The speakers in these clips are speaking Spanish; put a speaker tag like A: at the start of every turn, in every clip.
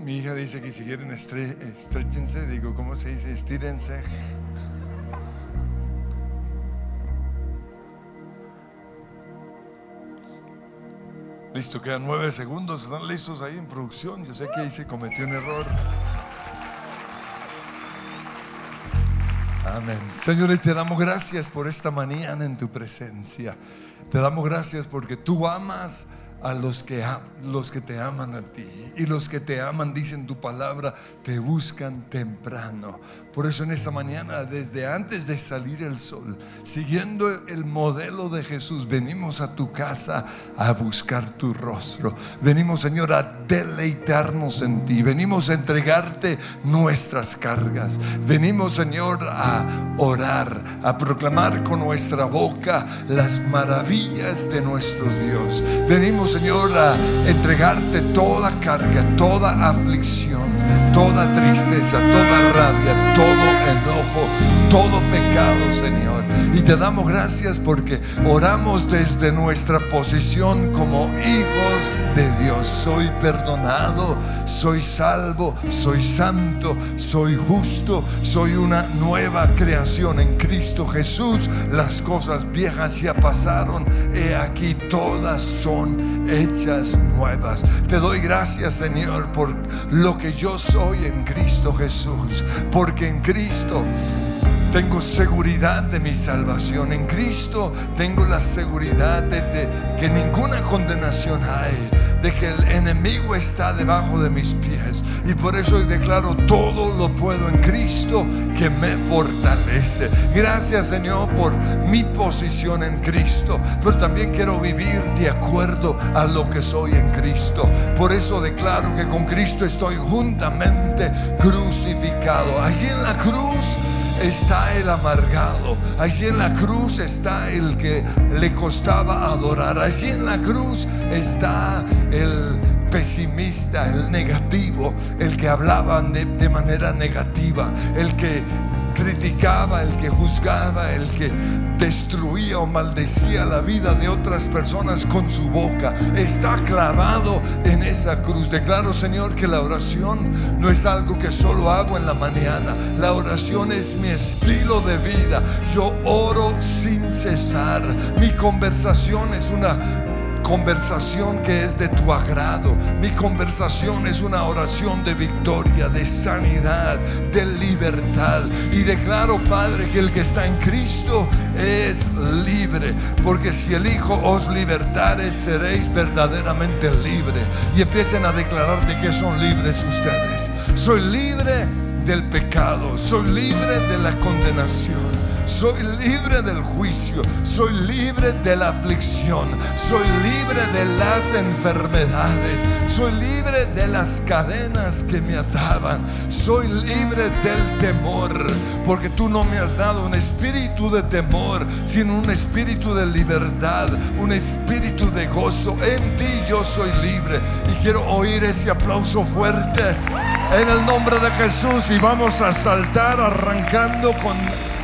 A: Mi, hija dice que si quieren estre- estréchense, digo, ¿cómo se dice? Estírense. Listo, quedan nueve segundos. ¿Están listos ahí en producción? Yo sé que ahí se cometió un error. Amén. Señor, y te damos gracias por esta mañana en tu presencia. Te damos gracias porque tú amas a los que, los que te aman a ti. Y los que te aman, dicen tu palabra, te buscan temprano. Por eso en esta mañana, desde antes de salir el sol, siguiendo el modelo de Jesús, venimos a tu casa a buscar tu rostro. Venimos, Señor, a deleitarnos en ti. Venimos a entregarte nuestras cargas. Venimos, Señor, a orar, a proclamar con nuestra boca las maravillas de nuestro Dios. Venimos, Señor, entregarte toda carga, toda aflicción, toda tristeza, toda rabia, todo enojo, todo pecado, Señor. Y te damos gracias porque oramos desde nuestra posición como hijos de Dios. Soy perdonado, soy salvo, soy santo, soy justo, soy una nueva creación en Cristo Jesús. Las cosas viejas ya pasaron, he aquí todas son hechas nuevas. Te doy gracias, Señor, por lo que yo soy en Cristo Jesús, porque en Cristo tengo seguridad de mi salvación. En Cristo tengo la seguridad de, que ninguna condenación hay, de que el enemigo está debajo de mis pies. Y por eso declaro todo lo puedo en Cristo que me fortalece. Gracias Señor por mi posición en Cristo. Pero también quiero vivir de acuerdo a lo que soy en Cristo. Por eso declaro que con Cristo estoy juntamente crucificado. Allí en la cruz está el amargado. Allí en la cruz está el que le costaba adorar. Allí en la cruz está el pesimista, el negativo, el que hablaba de, de manera negativa, el que criticaba, el que juzgaba, el que destruía o maldecía la vida de otras personas con su boca. Está clavado en esa cruz. Declaro, Señor, que la oración no es algo que solo hago en la mañana. La oración es mi estilo de vida. Yo oro sin cesar. Mi conversación es una conversación que es de tu agrado. Mi conversación es una oración de victoria, de sanidad, de libertad. Y declaro, Padre, que el que está en Cristo es libre. Porque si el Hijo os libertare, seréis verdaderamente libre. Y empiecen a declarar de que son libres ustedes. Soy libre del pecado. Soy libre de la condenación. Soy libre del juicio, soy libre de la aflicción, soy libre de las enfermedades, soy libre de las cadenas que me ataban, soy libre del temor, porque tú no me has dado un espíritu de temor, sino un espíritu de libertad, un espíritu de gozo. En ti yo soy libre y quiero oír ese aplauso fuerte en el nombre de Jesús y vamos a saltar arrancando con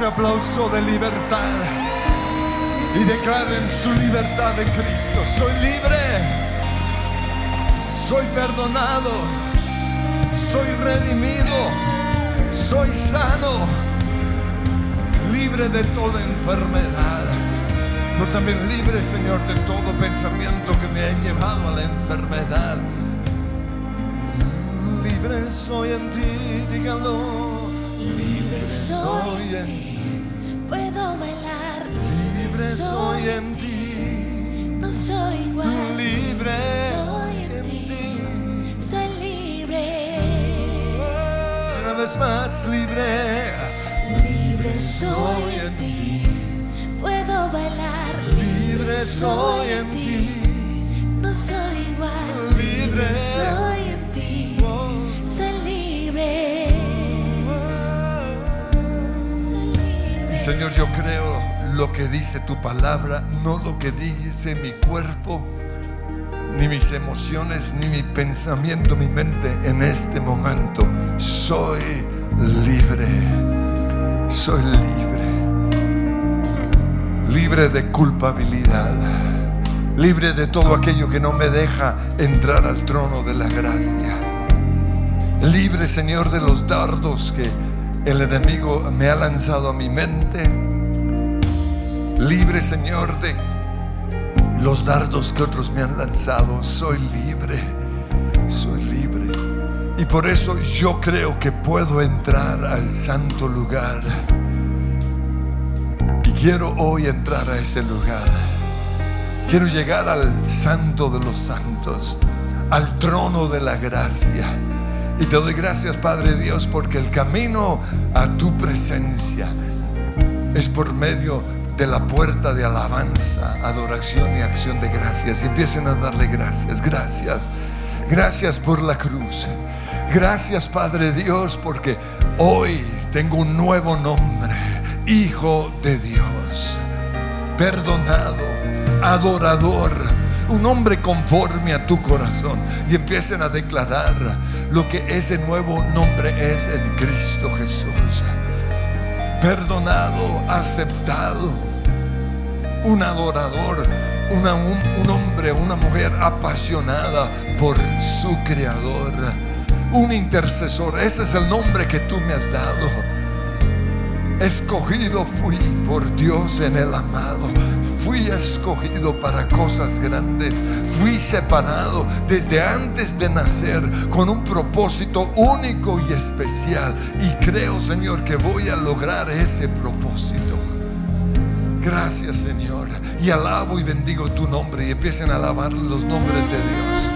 A: ese aplauso de libertad y declaren su libertad en Cristo. Soy libre, soy perdonado, soy redimido, soy sano, libre de toda enfermedad. Pero también libre, Señor, de todo pensamiento que me ha llevado a la enfermedad. Libre soy en ti, dígalo. Libre soy en ti.
B: Puedo bailar,
A: Libre soy en ti,
B: no soy igual.
A: libre
B: soy en ti. soy libre.
A: Una vez más libre,
B: Libre soy en ti, puedo bailar.
A: libre soy en ti.
B: no soy igual.
A: Libre.
B: soy
A: Señor, yo creo lo que dice tu palabra, no lo que dice mi cuerpo, ni mis emociones, ni mi pensamiento, mi mente en este momento. Soy libre, soy libre, libre de culpabilidad, libre de todo aquello que no me deja entrar al trono de la gracia. Libre, Señor, de los dardos que el enemigo me ha lanzado a mi mente. Libre, Señor, de los dardos que otros me han lanzado. Soy libre, soy libre. Y por eso yo creo que puedo entrar al santo lugar. Y quiero hoy entrar a ese lugar. Quiero llegar al santo de los santos, al trono de la gracia. Y te doy gracias, Padre Dios, porque el camino a tu presencia es por medio de la puerta de alabanza, adoración y acción de gracias. Y empiecen a darle gracias, gracias, gracias por la cruz. Gracias, Padre Dios, porque hoy tengo un nuevo nombre, Hijo de Dios, perdonado, adorador, un hombre conforme a tu corazón. Y empiecen a declarar lo que ese nuevo nombre es en Cristo Jesús. Perdonado, aceptado, un adorador, un, un hombre, una mujer apasionada por su creador, un intercesor. Ese es el nombre que tú me has dado. Escogido fui por Dios en el amado. Fui escogido para cosas grandes. Fui separado desde antes de nacer con un propósito único y especial. Y creo, Señor, que voy a lograr ese propósito. Gracias, Señor. Y alabo y bendigo tu nombre. Y empiecen a alabar los nombres de Dios.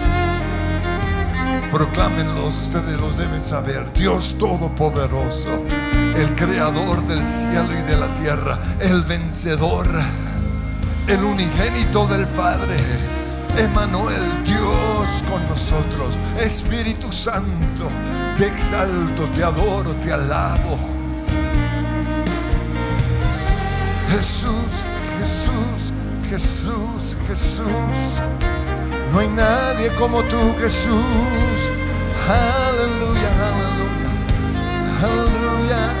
A: Proclámenlos, ustedes los deben saber. Dios Todopoderoso, el Creador del cielo y de la tierra, el vencedor, el unigénito del Padre, Emanuel, Dios con nosotros, Espíritu Santo, te exalto, te adoro, te alabo. Jesús, Jesús, Jesús, Jesús. No hay nadie como tú, Jesús. Aleluya, aleluya, aleluya.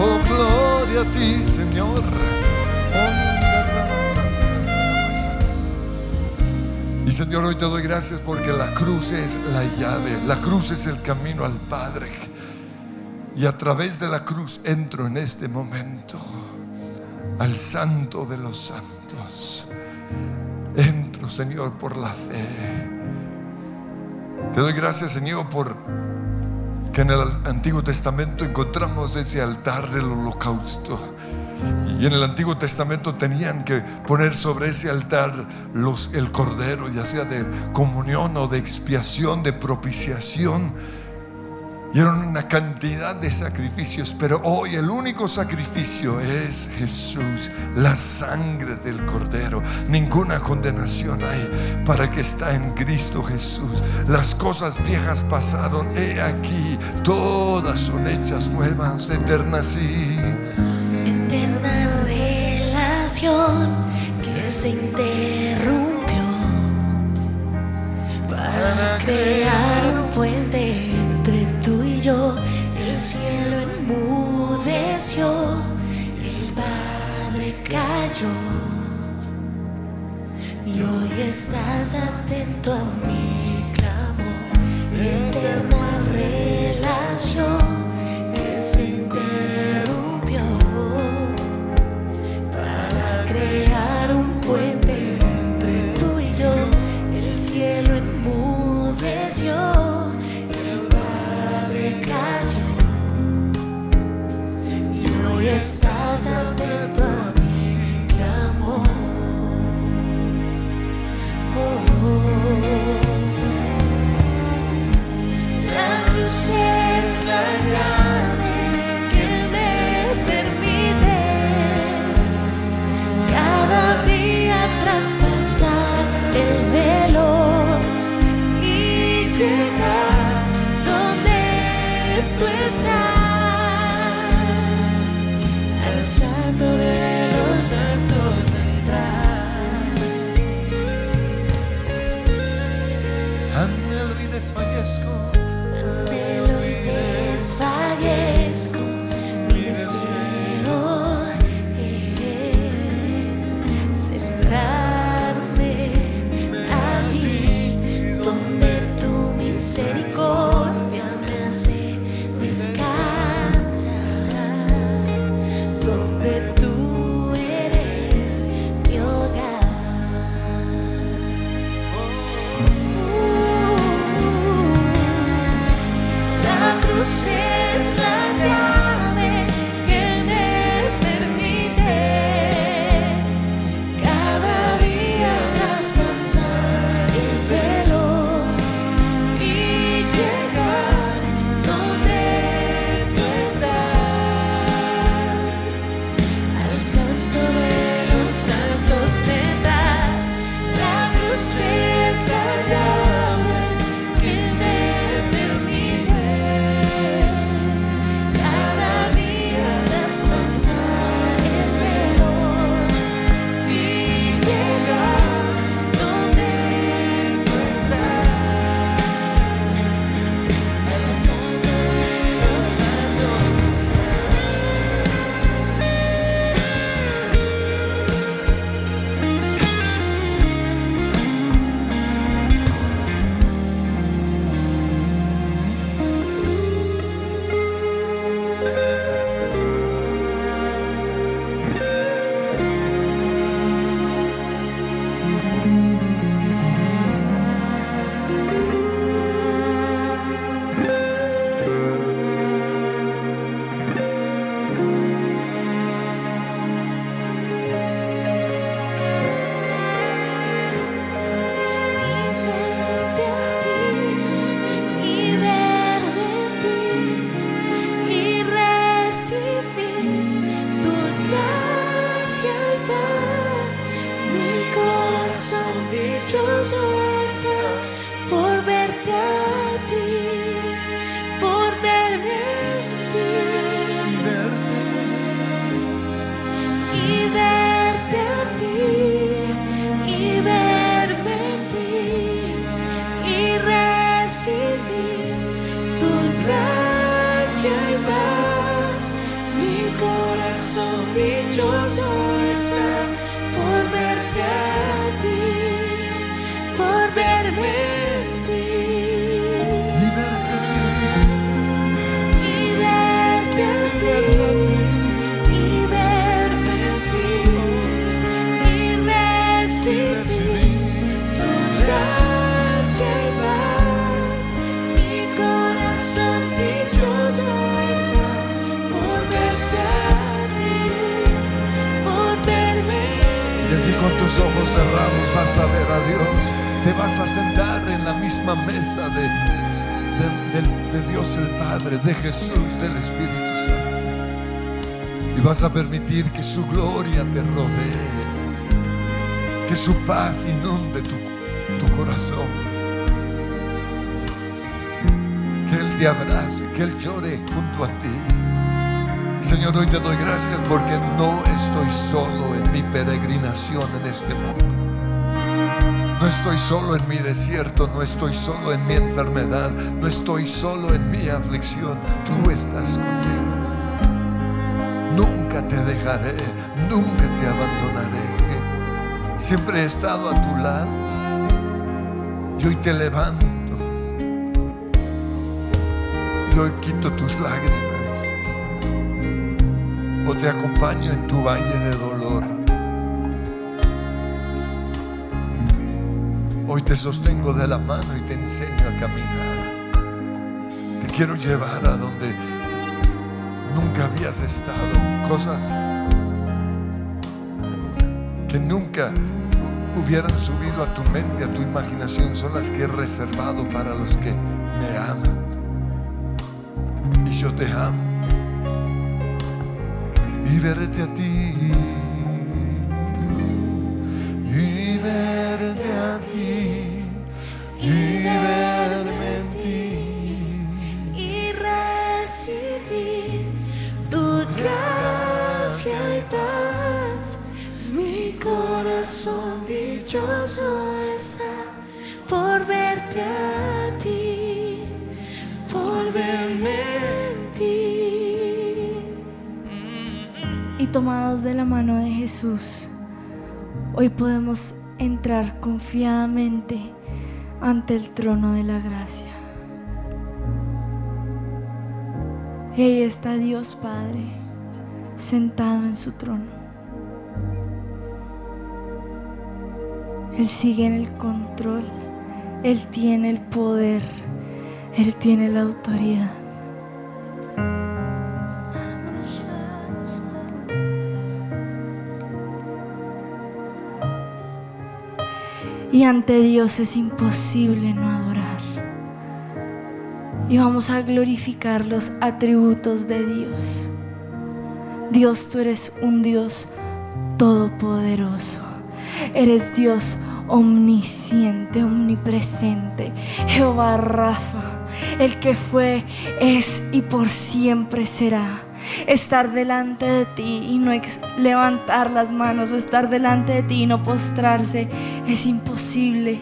A: Oh, gloria a ti, Señor. Y Señor, hoy te doy gracias porque la cruz es la llave, la cruz es el camino al Padre. Y a través de la cruz entro en este momento al santo de los santos. Entro, Señor, por la fe. Te doy gracias, Señor, por que en el Antiguo Testamento encontramos ese altar del holocausto. Y en el Antiguo Testamento tenían que poner sobre ese altar el cordero, ya sea de comunión o de expiación, de propiciación. Y eran una cantidad de sacrificios, pero hoy el único sacrificio es Jesús, la sangre del Cordero. Ninguna condenación hay para el que está en Cristo Jesús. Las cosas viejas pasaron, he aquí, todas son hechas nuevas, eternas y
B: Eterna que se interrumpió para crear un puente entre tú y yo. El cielo enmudeció, el Padre cayó. Y hoy estás atento a mi clamor, eterna relación el Padre cayó. Y hoy estás atento a mi clamor. La cruz es la llave que me permite cada día traspasar
A: desfallezco.
B: Anhelo y desfallezco,
A: vas a permitir que su gloria te rodee, que su paz inunde tu, tu corazón, que Él te abrace, que Él llore junto a ti. Señor, hoy te doy gracias porque no estoy solo en mi peregrinación en este mundo. No estoy solo en mi desierto, no estoy solo en mi enfermedad, no estoy solo en mi aflicción. Tú estás conmigo. Dejaré, nunca te abandonaré. Siempre he estado a tu lado y hoy te levanto. Y hoy quito tus lágrimas o te acompaño en tu valle de dolor. Hoy te sostengo de la mano y te enseño a caminar. Te quiero llevar a donde nunca habías estado. Cosas que nunca hu- hubieran subido a tu mente, a tu imaginación, son las que he reservado para los que me aman. Y yo te amo y verte a ti
C: de la mano de Jesús, hoy podemos entrar confiadamente ante el trono de la gracia. Y ahí está Dios Padre, sentado en su trono. Él sigue en el control, Él tiene el poder, Él tiene la autoridad. Y ante Dios es imposible no adorar. Y vamos a glorificar los atributos de Dios. Dios, tú eres un Dios todopoderoso. Eres Dios omnisciente, omnipresente. Jehová Rafa, el que fue, es y por siempre será. Estar delante de ti y no levantar las manos o estar delante de ti y no postrarse es imposible.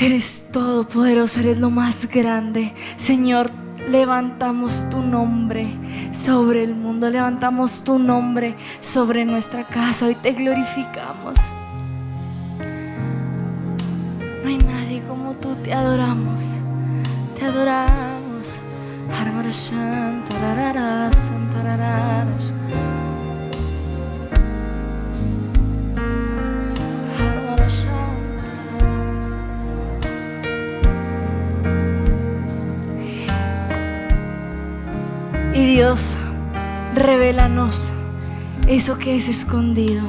C: Eres todopoderoso, eres lo más grande. Señor, levantamos tu nombre sobre el mundo, levantamos tu nombre sobre nuestra casa. Hoy te glorificamos. No hay nadie como tú, te adoramos, te adoramos. Y Dios, revélanos eso que es escondido.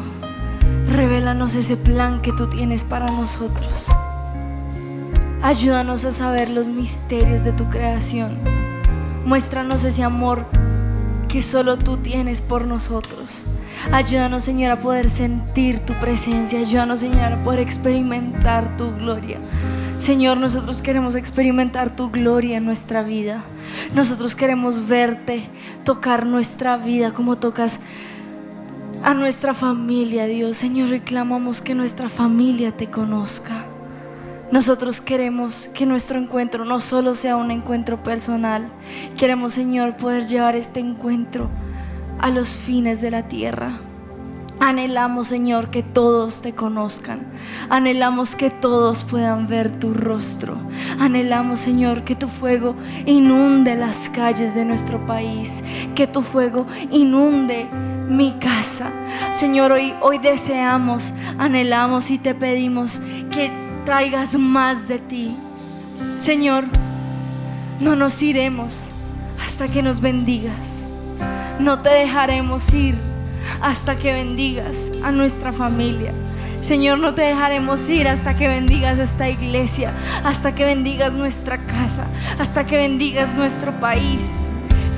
C: Revélanos ese plan que tú tienes para nosotros. Ayúdanos a saber los misterios de tu creación. Muéstranos ese amor que solo tú tienes por nosotros. Ayúdanos, Señor, a poder sentir tu presencia. Ayúdanos, Señor, a poder experimentar tu gloria. Señor, nosotros queremos experimentar tu gloria en nuestra vida. Nosotros queremos verte, tocar nuestra vida como tocas a nuestra familia, Dios. Señor, reclamamos que nuestra familia te conozca. Nosotros queremos que nuestro encuentro no solo sea un encuentro personal, queremos, Señor, poder llevar este encuentro a los fines de la tierra. Anhelamos, Señor, que todos te conozcan. Anhelamos que todos puedan ver tu rostro. Anhelamos, Señor, que tu fuego inunde las calles de nuestro país. Que tu fuego inunde mi casa. Señor, hoy, hoy deseamos, anhelamos y te pedimos que traigas más de ti. Señor, no nos iremos hasta que nos bendigas. No te dejaremos ir hasta que bendigas a nuestra familia. Señor, no te dejaremos ir hasta que bendigas esta iglesia, hasta que bendigas nuestra casa, hasta que bendigas nuestro país.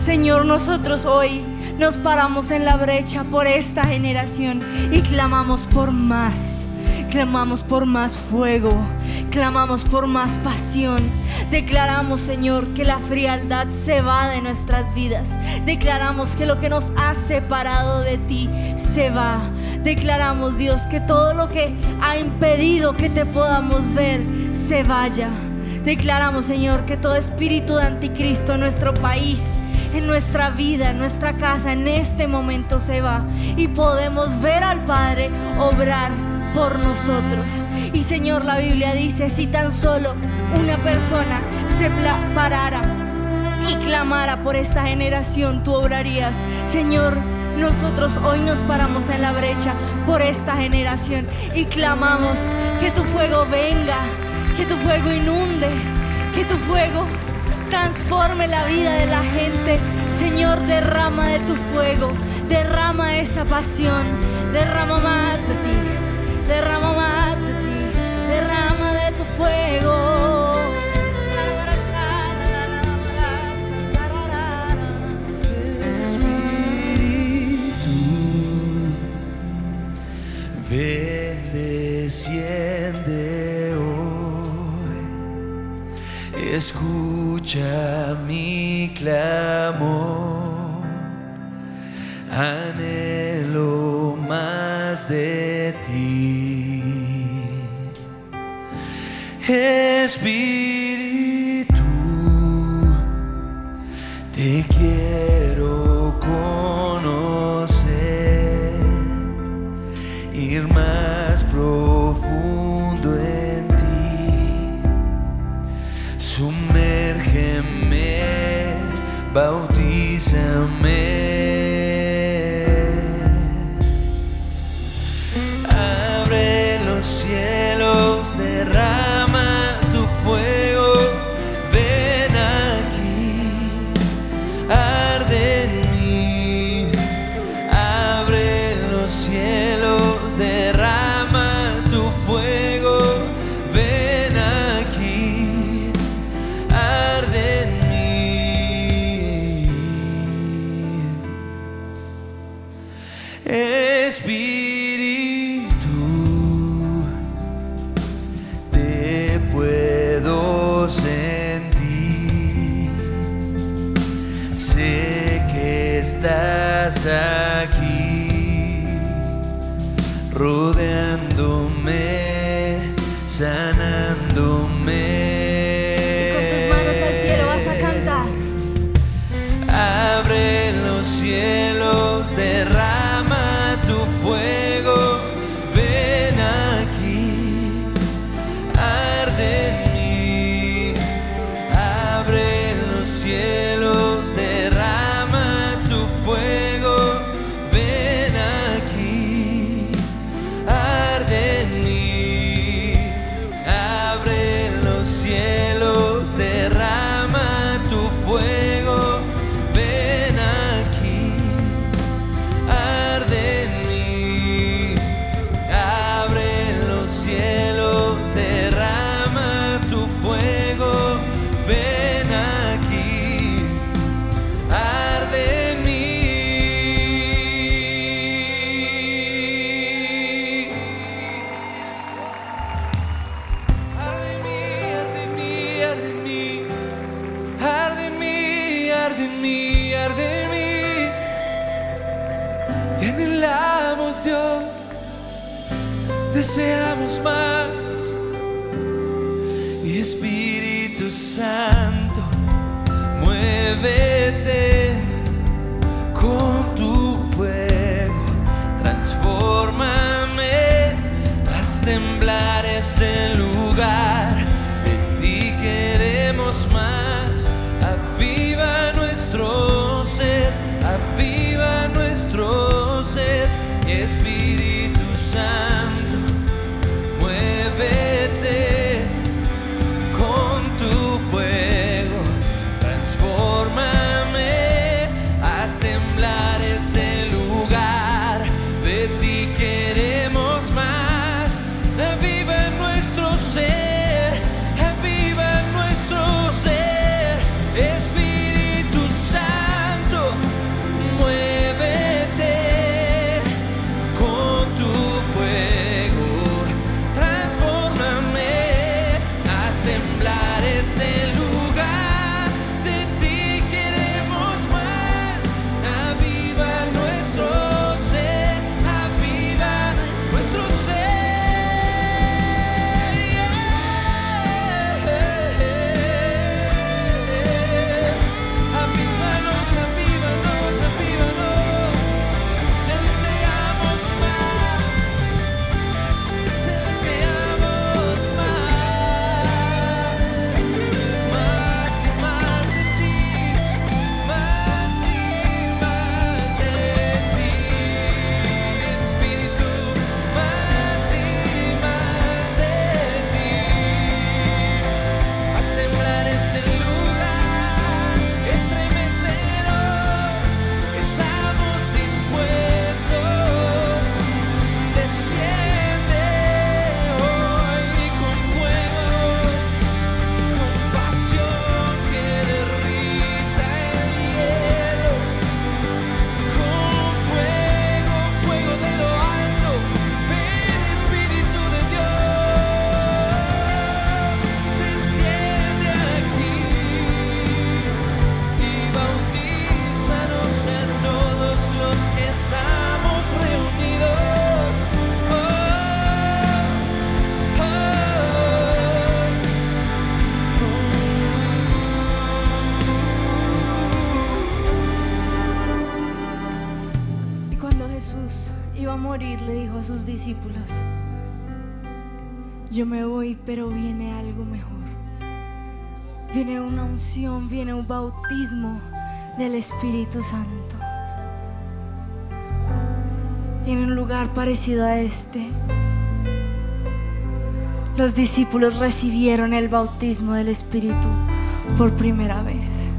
C: Señor, nosotros hoy nos paramos en la brecha por esta generación y clamamos por más. Clamamos por más fuego, clamamos por más pasión. Declaramos, Señor, que la frialdad se va de nuestras vidas. Declaramos que lo que nos ha separado de ti se va. Declaramos, Dios, que todo lo que ha impedido que te podamos ver se vaya. Declaramos, Señor, que todo espíritu de anticristo en nuestro país, en nuestra vida, en nuestra casa, en este momento se va. Y podemos ver al Padre obrar por nosotros. Y Señor, la Biblia dice, si tan solo una persona se parara y clamara por esta generación, tú obrarías. Señor, nosotros hoy nos paramos en la brecha por esta generación y clamamos que tu fuego venga, que tu fuego inunde, que tu fuego transforme la vida de la gente. Señor, derrama de tu fuego, derrama esa pasión, derrama más de ti, derrama más de ti, derrama de tu fuego.
D: Espíritu, ven, desciende hoy, escucha mi clamor, Espíritu,
C: viene un bautismo del Espíritu Santo. En un lugar parecido a este, los discípulos recibieron el bautismo del Espíritu por primera vez.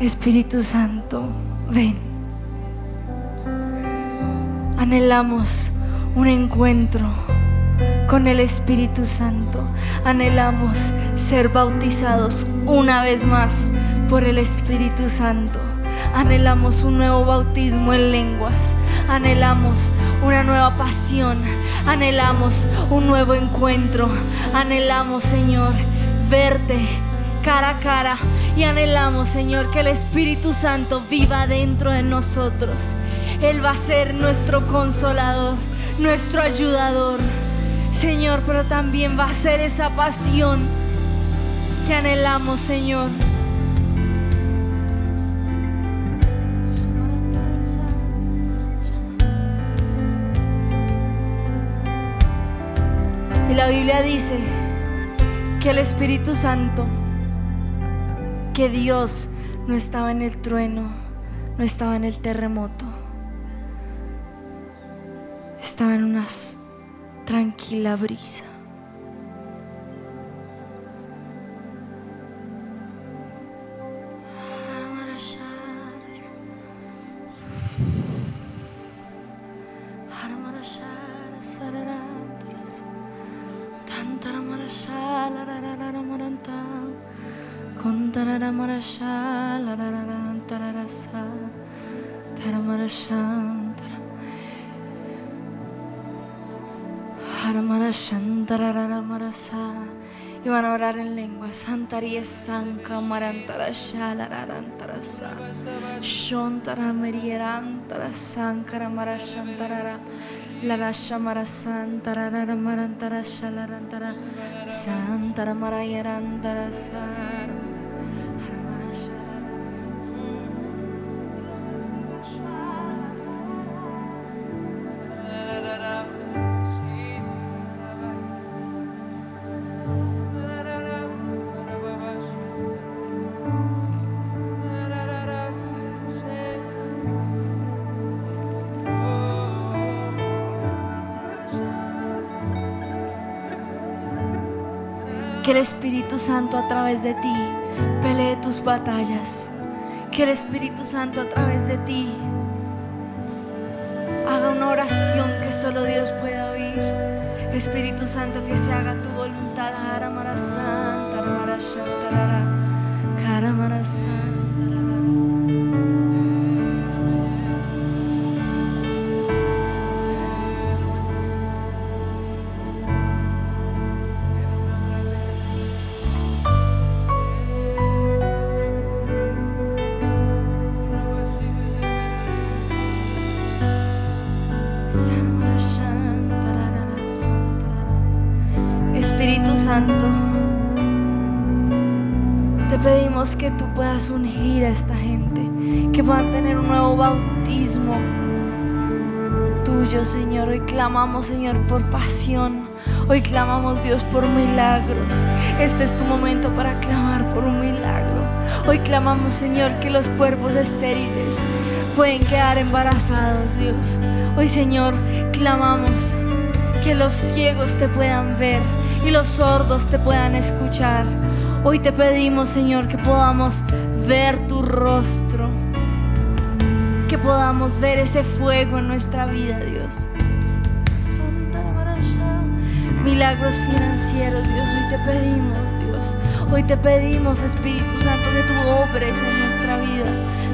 C: Espíritu Santo, ven. Anhelamos un encuentro con el Espíritu Santo. Anhelamos ser bautizados una vez más por el Espíritu Santo. Anhelamos un nuevo bautismo en lenguas. Anhelamos una nueva pasión. Anhelamos un nuevo encuentro. Anhelamos, Señor, verte cara a cara. Y anhelamos, Señor, que el Espíritu Santo viva dentro de nosotros. Él va a ser nuestro consolador, nuestro ayudador. Señor, pero también va a ser esa pasión que anhelamos, Señor. Y la Biblia dice que el Espíritu Santo, que Dios no estaba en el trueno, no estaba en el terremoto, estaba en una s- tranquila brisa. Kariya Sanka Marantarashala Rantarasa Shontara Merierantara Sankara Marashantarara Larasha Marasantara Marantarashala Rantara Santara Marayarantarasa Espíritu Santo a través de ti pelee tus batallas. Que el Espíritu Santo a través de ti haga una oración que solo Dios puede oír. Espíritu Santo, que se haga tu voluntad. Santa, tuyo, Señor. Hoy clamamos, Señor, por pasión. Hoy clamamos, Dios, por milagros. Este es tu momento para clamar por un milagro. Hoy clamamos, Señor, que los cuerpos estériles pueden quedar embarazados, Dios. Hoy, Señor, clamamos que los ciegos te puedan ver y los sordos te puedan escuchar. Hoy te pedimos, Señor, que podamos ver tu rostro, que podamos ver ese fuego en nuestra vida, Dios. Milagros financieros, Dios, hoy te pedimos, Dios. Hoy te pedimos, Espíritu Santo, que tú obres en nuestra vida.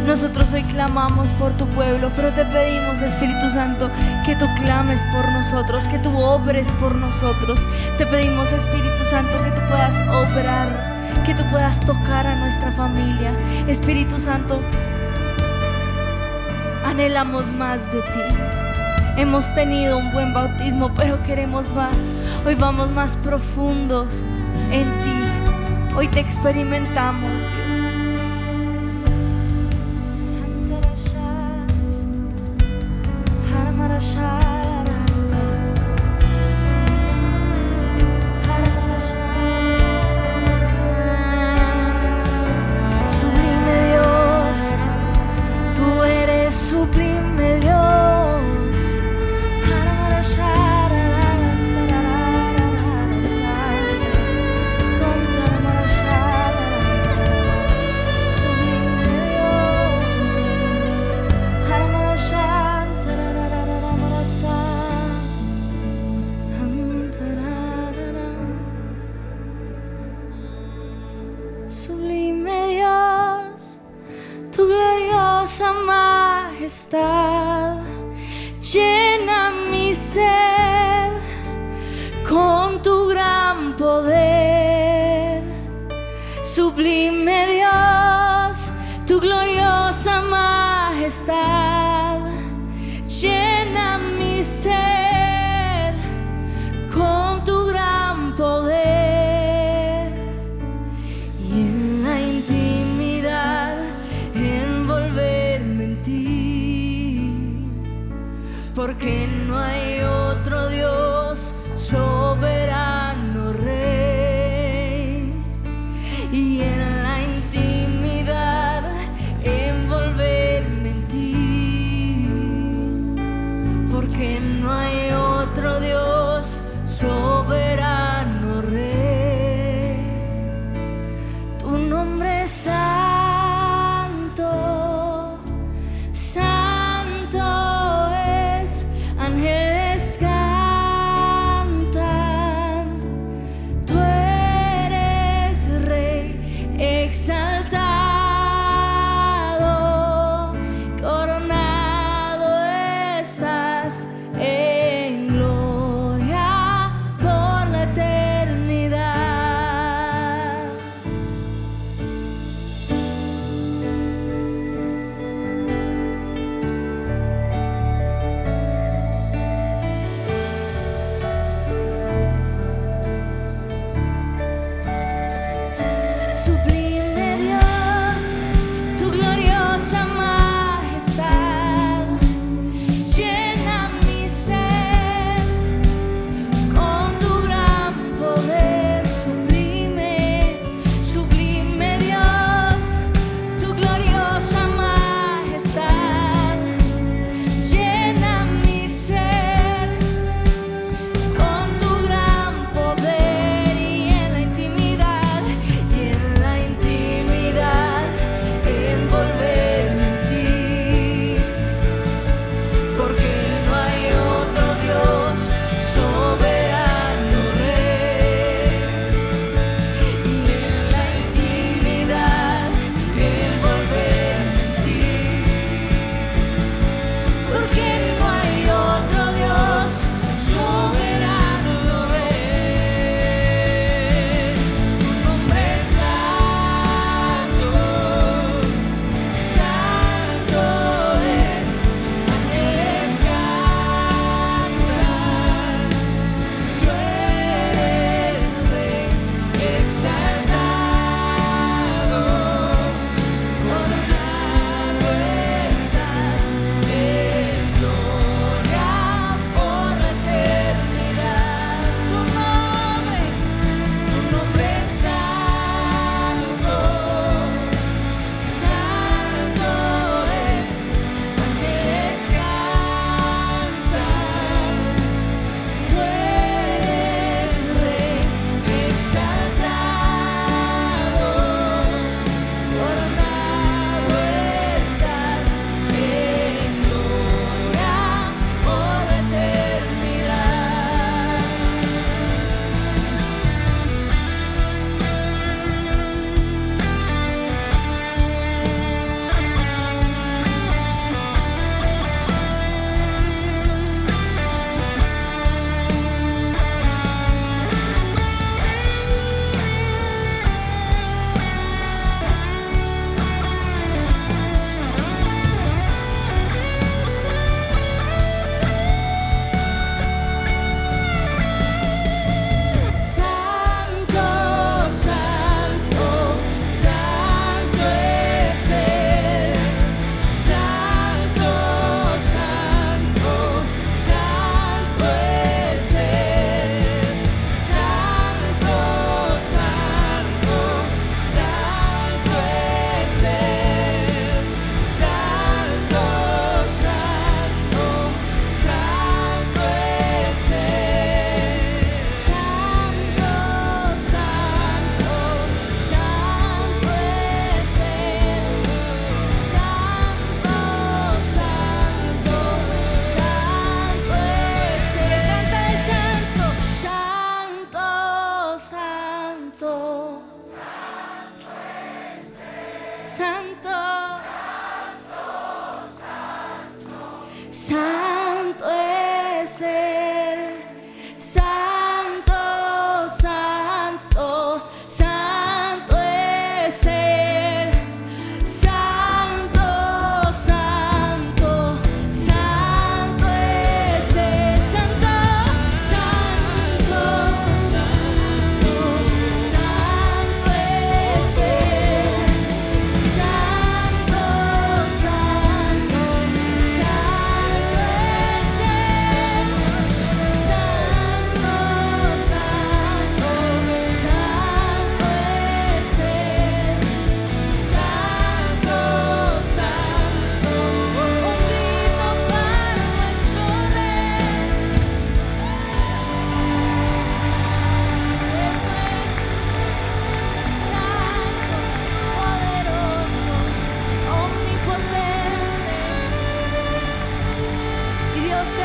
C: Nosotros hoy clamamos por tu pueblo, pero te pedimos, Espíritu Santo, que tú clames por nosotros, que tú obres por nosotros. Te pedimos, Espíritu Santo, que tú puedas obrar, que tú puedas tocar a nuestra familia. Espíritu Santo, anhelamos más de ti. Hemos tenido un buen bautismo, pero queremos más. Hoy vamos más profundos en ti. Hoy te experimentamos, Dios. share.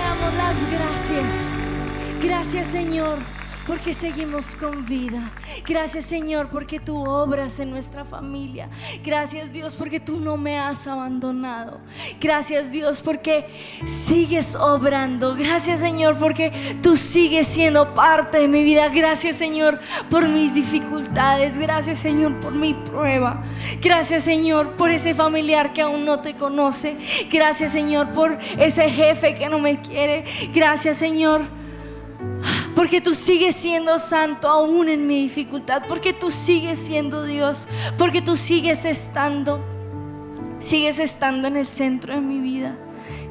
C: Damos las gracias. Gracias Señor porque seguimos con vida. Gracias Señor porque tú obras en nuestra familia. Gracias Dios porque tú no me has abandonado. Gracias Dios porque sigues obrando. Gracias Señor porque tú sigues siendo parte de mi vida. Gracias Señor por mis dificultades. Gracias Señor por mi prueba. Gracias Señor por ese familiar que aún no te conoce. Gracias Señor por ese jefe que no me quiere. Gracias Señor porque tú sigues siendo santo aún en mi dificultad. Porque tú sigues siendo Dios. Porque tú sigues estando. Sigues estando en el centro de mi vida.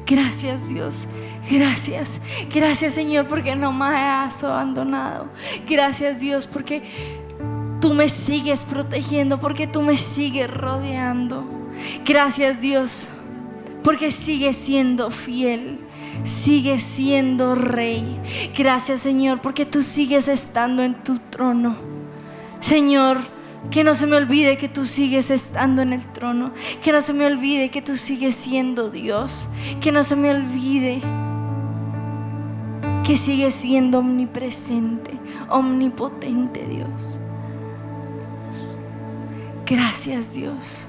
C: Gracias Dios. Gracias. Gracias Señor porque no me has abandonado. Gracias Dios porque tú me sigues protegiendo. Porque tú me sigues rodeando. Gracias Dios porque sigues siendo fiel. Sigue siendo rey. Gracias Señor porque tú sigues estando en tu trono. Señor, que no se me olvide que tú sigues estando en el trono. Que no se me olvide que tú sigues siendo Dios. Que no se me olvide que sigues siendo omnipresente, omnipotente Dios. Gracias Dios.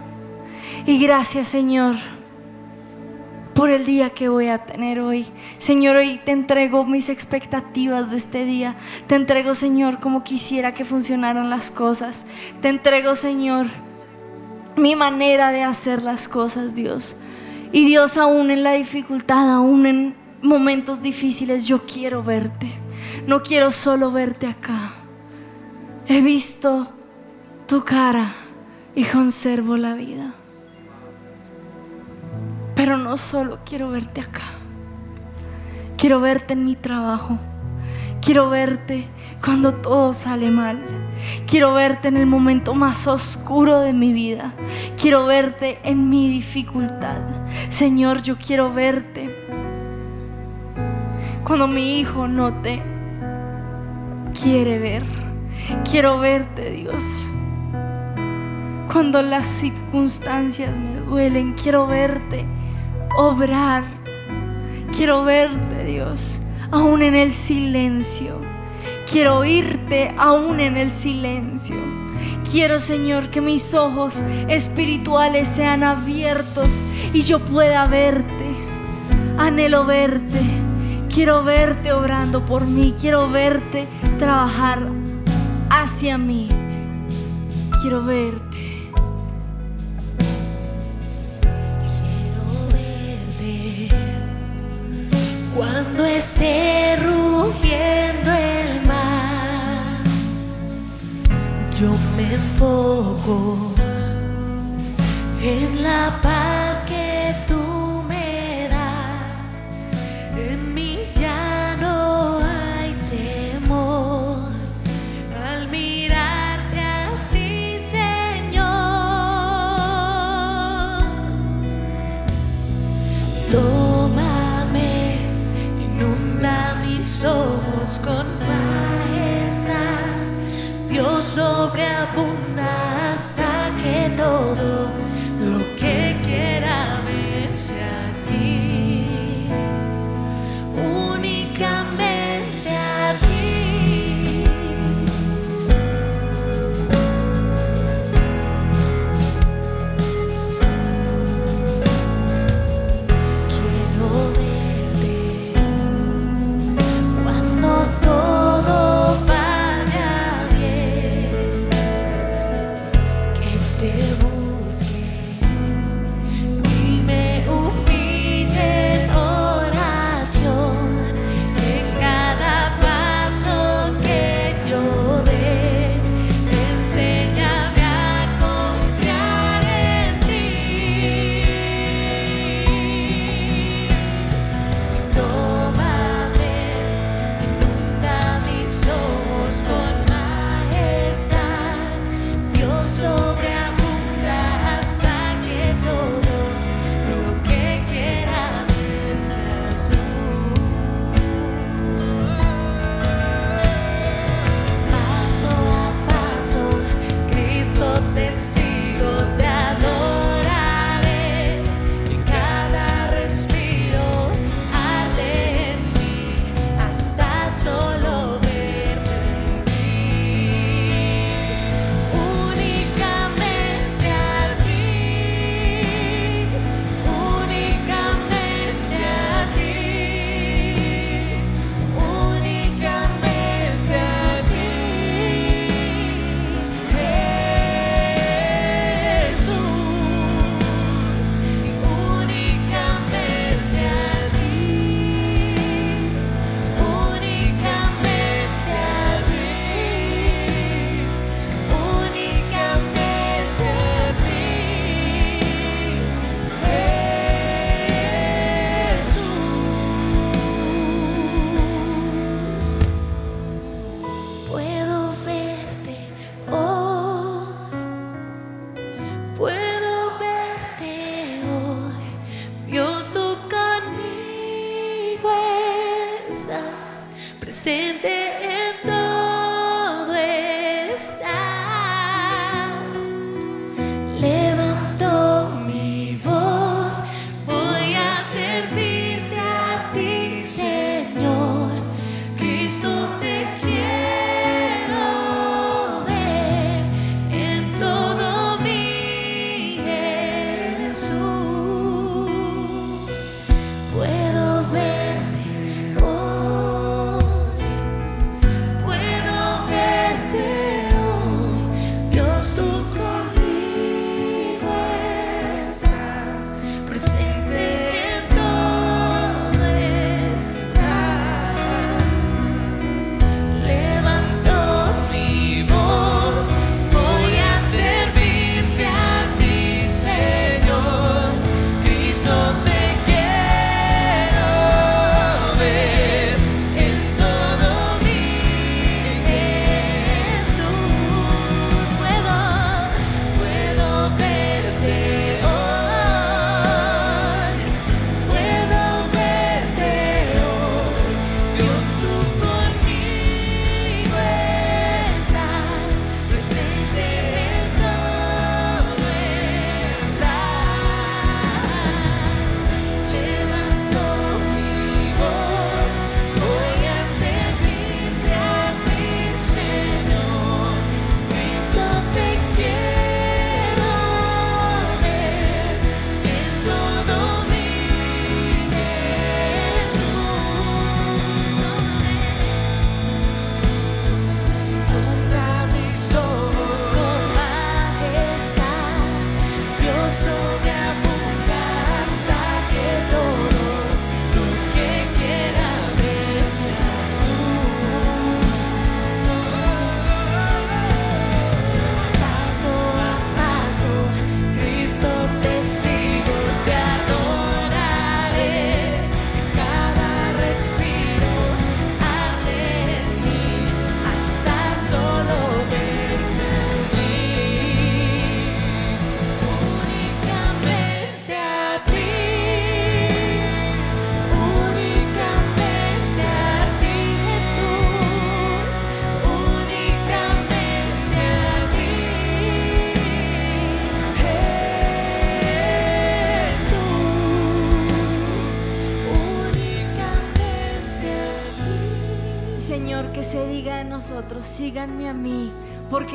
C: Y gracias Señor por el día que voy a tener hoy. Señor, hoy te entrego mis expectativas de este día. Te entrego, Señor, como quisiera que funcionaran las cosas. Te entrego, Señor, mi manera de hacer las cosas, Dios. Y Dios, aún en la dificultad, aún en momentos difíciles, yo quiero verte. No quiero solo verte acá. He visto tu cara y conservo la vida. Pero no solo quiero verte acá. Quiero verte en mi trabajo. Quiero verte cuando todo sale mal. Quiero verte en el momento más oscuro de mi vida. Quiero verte en mi dificultad. Señor, yo quiero verte cuando mi hijo no te quiere ver. Quiero verte, Dios. Cuando las circunstancias me duelen, quiero verte obrar. Quiero verte, Dios, aún en el silencio. Quiero oírte aún en el silencio. Quiero, Señor, que mis ojos espirituales sean abiertos y yo pueda verte. Anhelo verte. Quiero verte obrando por mí. Quiero verte trabajar hacia mí. Quiero verte.
B: Cuando esté rugiendo el mar. Yo me enfoco en la paz que todo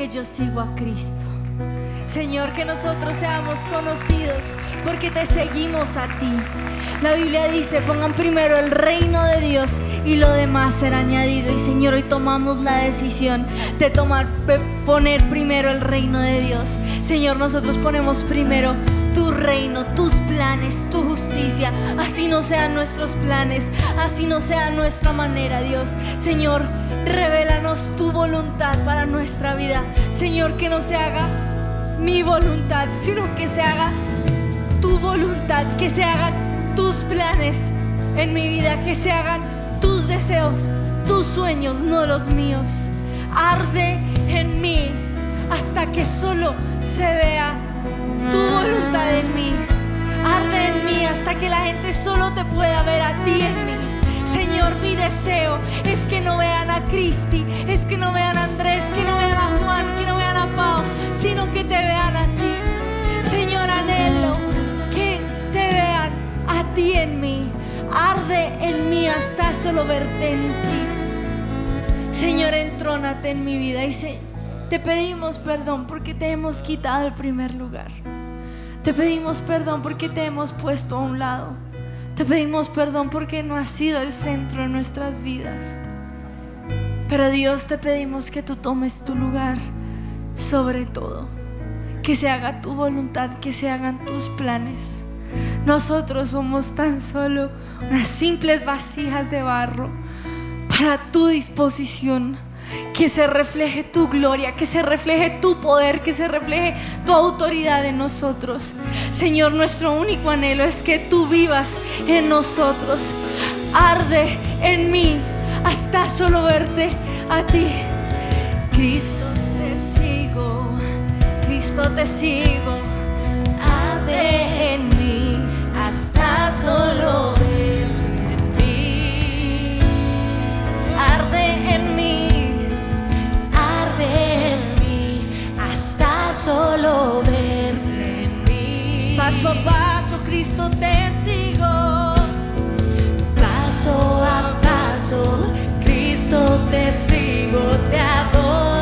B: yo sigo a Cristo. Señor, que
C: nosotros seamos conocidos porque te seguimos a ti. La Biblia dice, pongan primero el reino de Dios y lo demás será añadido. Y Señor, hoy tomamos la decisión de tomar poner primero el reino de Dios. Señor, nosotros ponemos primero tu reino, tus planes, tu justicia. Así no sean nuestros planes, así no sea nuestra manera, Dios. Señor, revélanos tu voluntad para nuestra vida. Señor, que no se haga mi voluntad, sino que se haga tu voluntad, que se hagan tus planes en mi vida, que se hagan tus deseos, tus sueños, no los míos. Arde en mí hasta que solo se vea tu voluntad en mí. Arde en mí hasta que la gente solo te pueda ver a ti en mí. Señor, mi deseo es que no vean a Cristi, es que no vean a Andrés, que no vean a Juan, que no vean a Pau, sino que te vean a ti. Señor, anhelo que te vean a ti en mí. Arde en mí hasta solo verte en ti. Señor, entrónate en mi vida y se- te pedimos perdón porque te hemos quitado el primer lugar. Te pedimos perdón porque te hemos puesto a un lado. Te pedimos perdón porque no has sido el centro de nuestras vidas. Pero Dios te pedimos que tú tomes tu lugar sobre todo. Que se haga tu voluntad, que se hagan tus planes. Nosotros somos tan solo unas simples vasijas de barro para tu disposición. Que se refleje tu gloria, que se refleje tu poder, que se refleje tu autoridad en nosotros. Señor, nuestro único anhelo es que tú vivas en nosotros. Arde en mí hasta solo verte a ti. Cristo te sigo, Cristo te sigo. Arde en mí hasta solo verte en mí. Arde en mí.
B: Mí hasta solo verte en mí.
C: Paso a paso, Cristo te sigo.
B: Paso a paso, Cristo te sigo, te adoraré.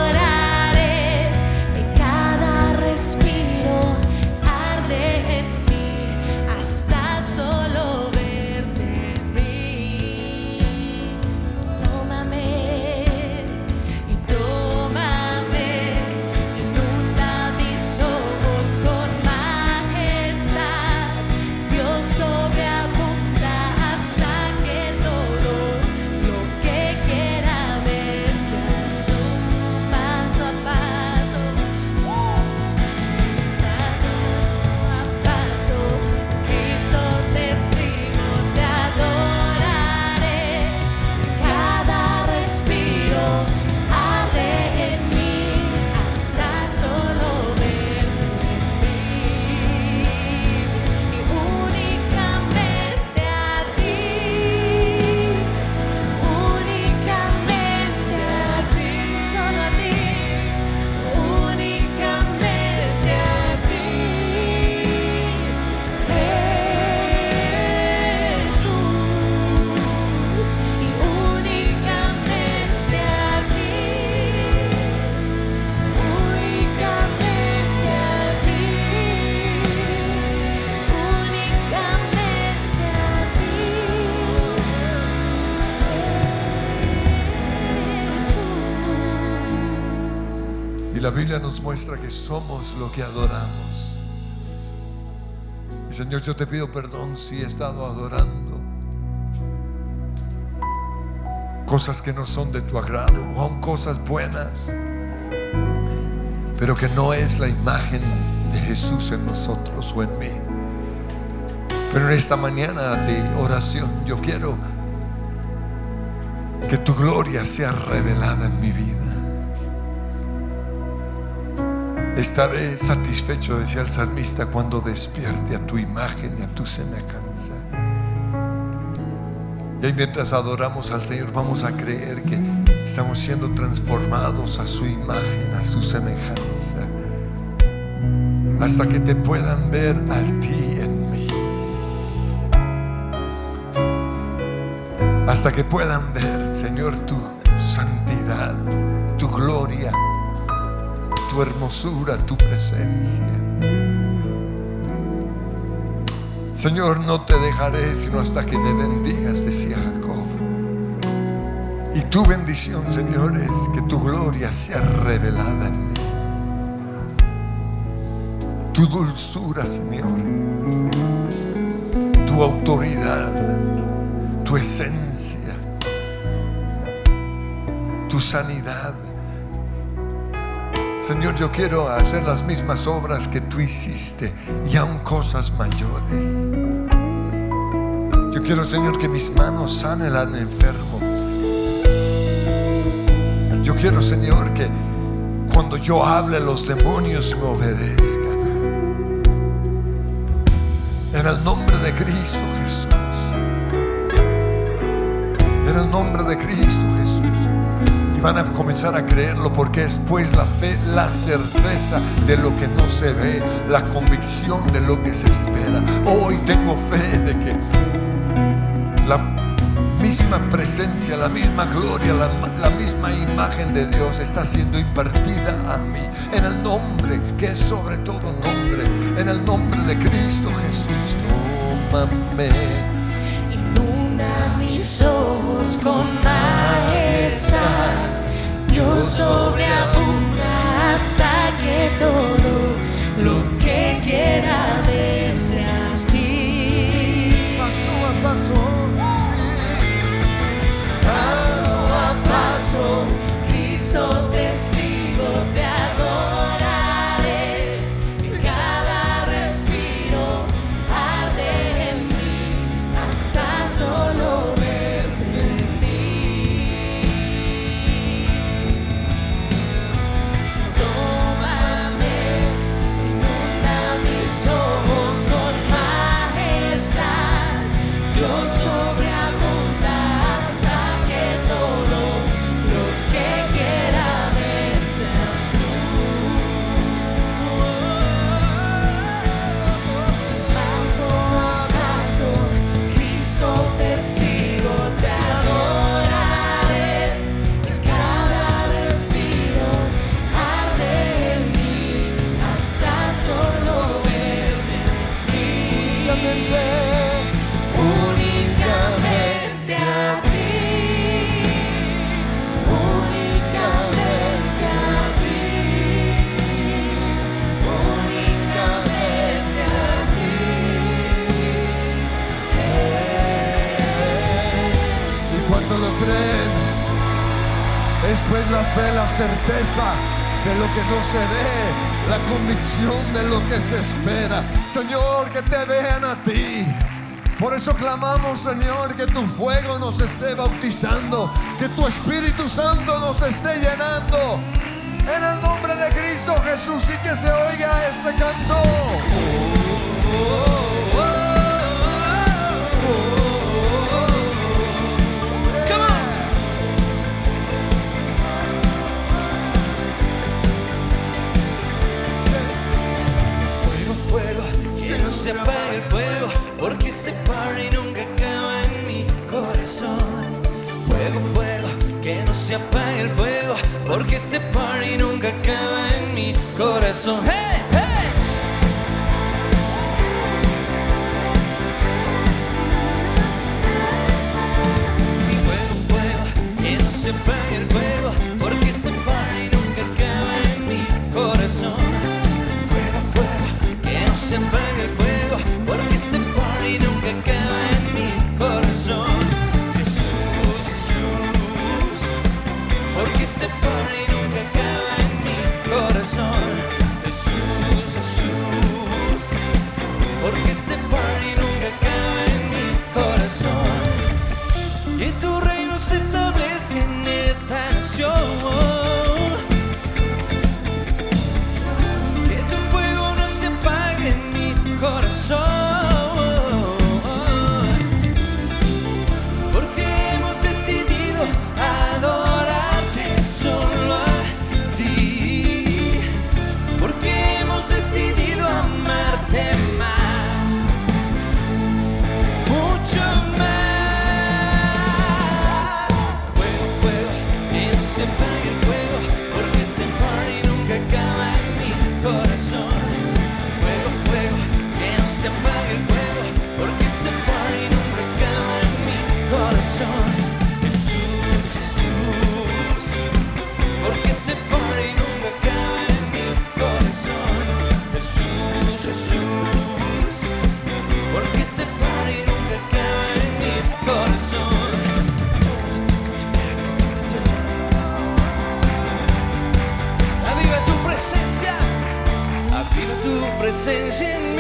A: Biblia nos muestra que somos lo que adoramos. Y Señor, yo te pido perdón si he estado adorando cosas que no son de tu agrado, o cosas buenas, pero que no es la imagen de Jesús en nosotros o en mí. Pero en esta mañana de oración yo quiero que tu gloria sea revelada en mi vida. Estaré satisfecho, decía el salmista, cuando despierte a tu imagen y a tu semejanza. Y ahí mientras adoramos al Señor vamos a creer que estamos siendo transformados a su imagen, a su semejanza. Hasta que te puedan ver a ti en mí. Hasta que puedan ver, Señor, tu santidad, tu gloria tu hermosura, tu presencia. Señor, no te dejaré sino hasta que me bendigas, decía Jacob. Y tu bendición, Señor, es que tu gloria sea revelada en mí. tu dulzura, Señor, tu autoridad, tu esencia, tu sanidad. Señor, yo quiero hacer las mismas obras que tú hiciste y aún cosas mayores. Yo quiero, Señor, que mis manos sanen al enfermo. Yo quiero, Señor, que cuando yo hable los demonios me obedezcan. En el nombre de Cristo Jesús. En el nombre de Cristo Jesús. Van a comenzar a creerlo porque es pues la fe, la certeza de lo que no se ve, la convicción de lo que se espera. Hoy tengo fe de que la misma presencia, la misma gloria, la, la misma imagen de Dios está siendo impartida a mí. En el nombre que es sobre todo nombre, en el nombre de Cristo Jesús. Tómame.
B: Inunda mis ojos con majestad. Dios sobreabunda hasta que todo lo
A: de lo que se espera. Señor, que te vean a ti. Por eso clamamos, Señor, que tu fuego nos esté bautizando, que tu Espíritu Santo nos esté llenando. En el nombre de Cristo Jesús y que se oiga ese canto.
D: Porque este party nunca acaba en mi corazón. Fuego, fuego, que no se apague el fuego, porque este party nunca acaba en mi corazón. blessings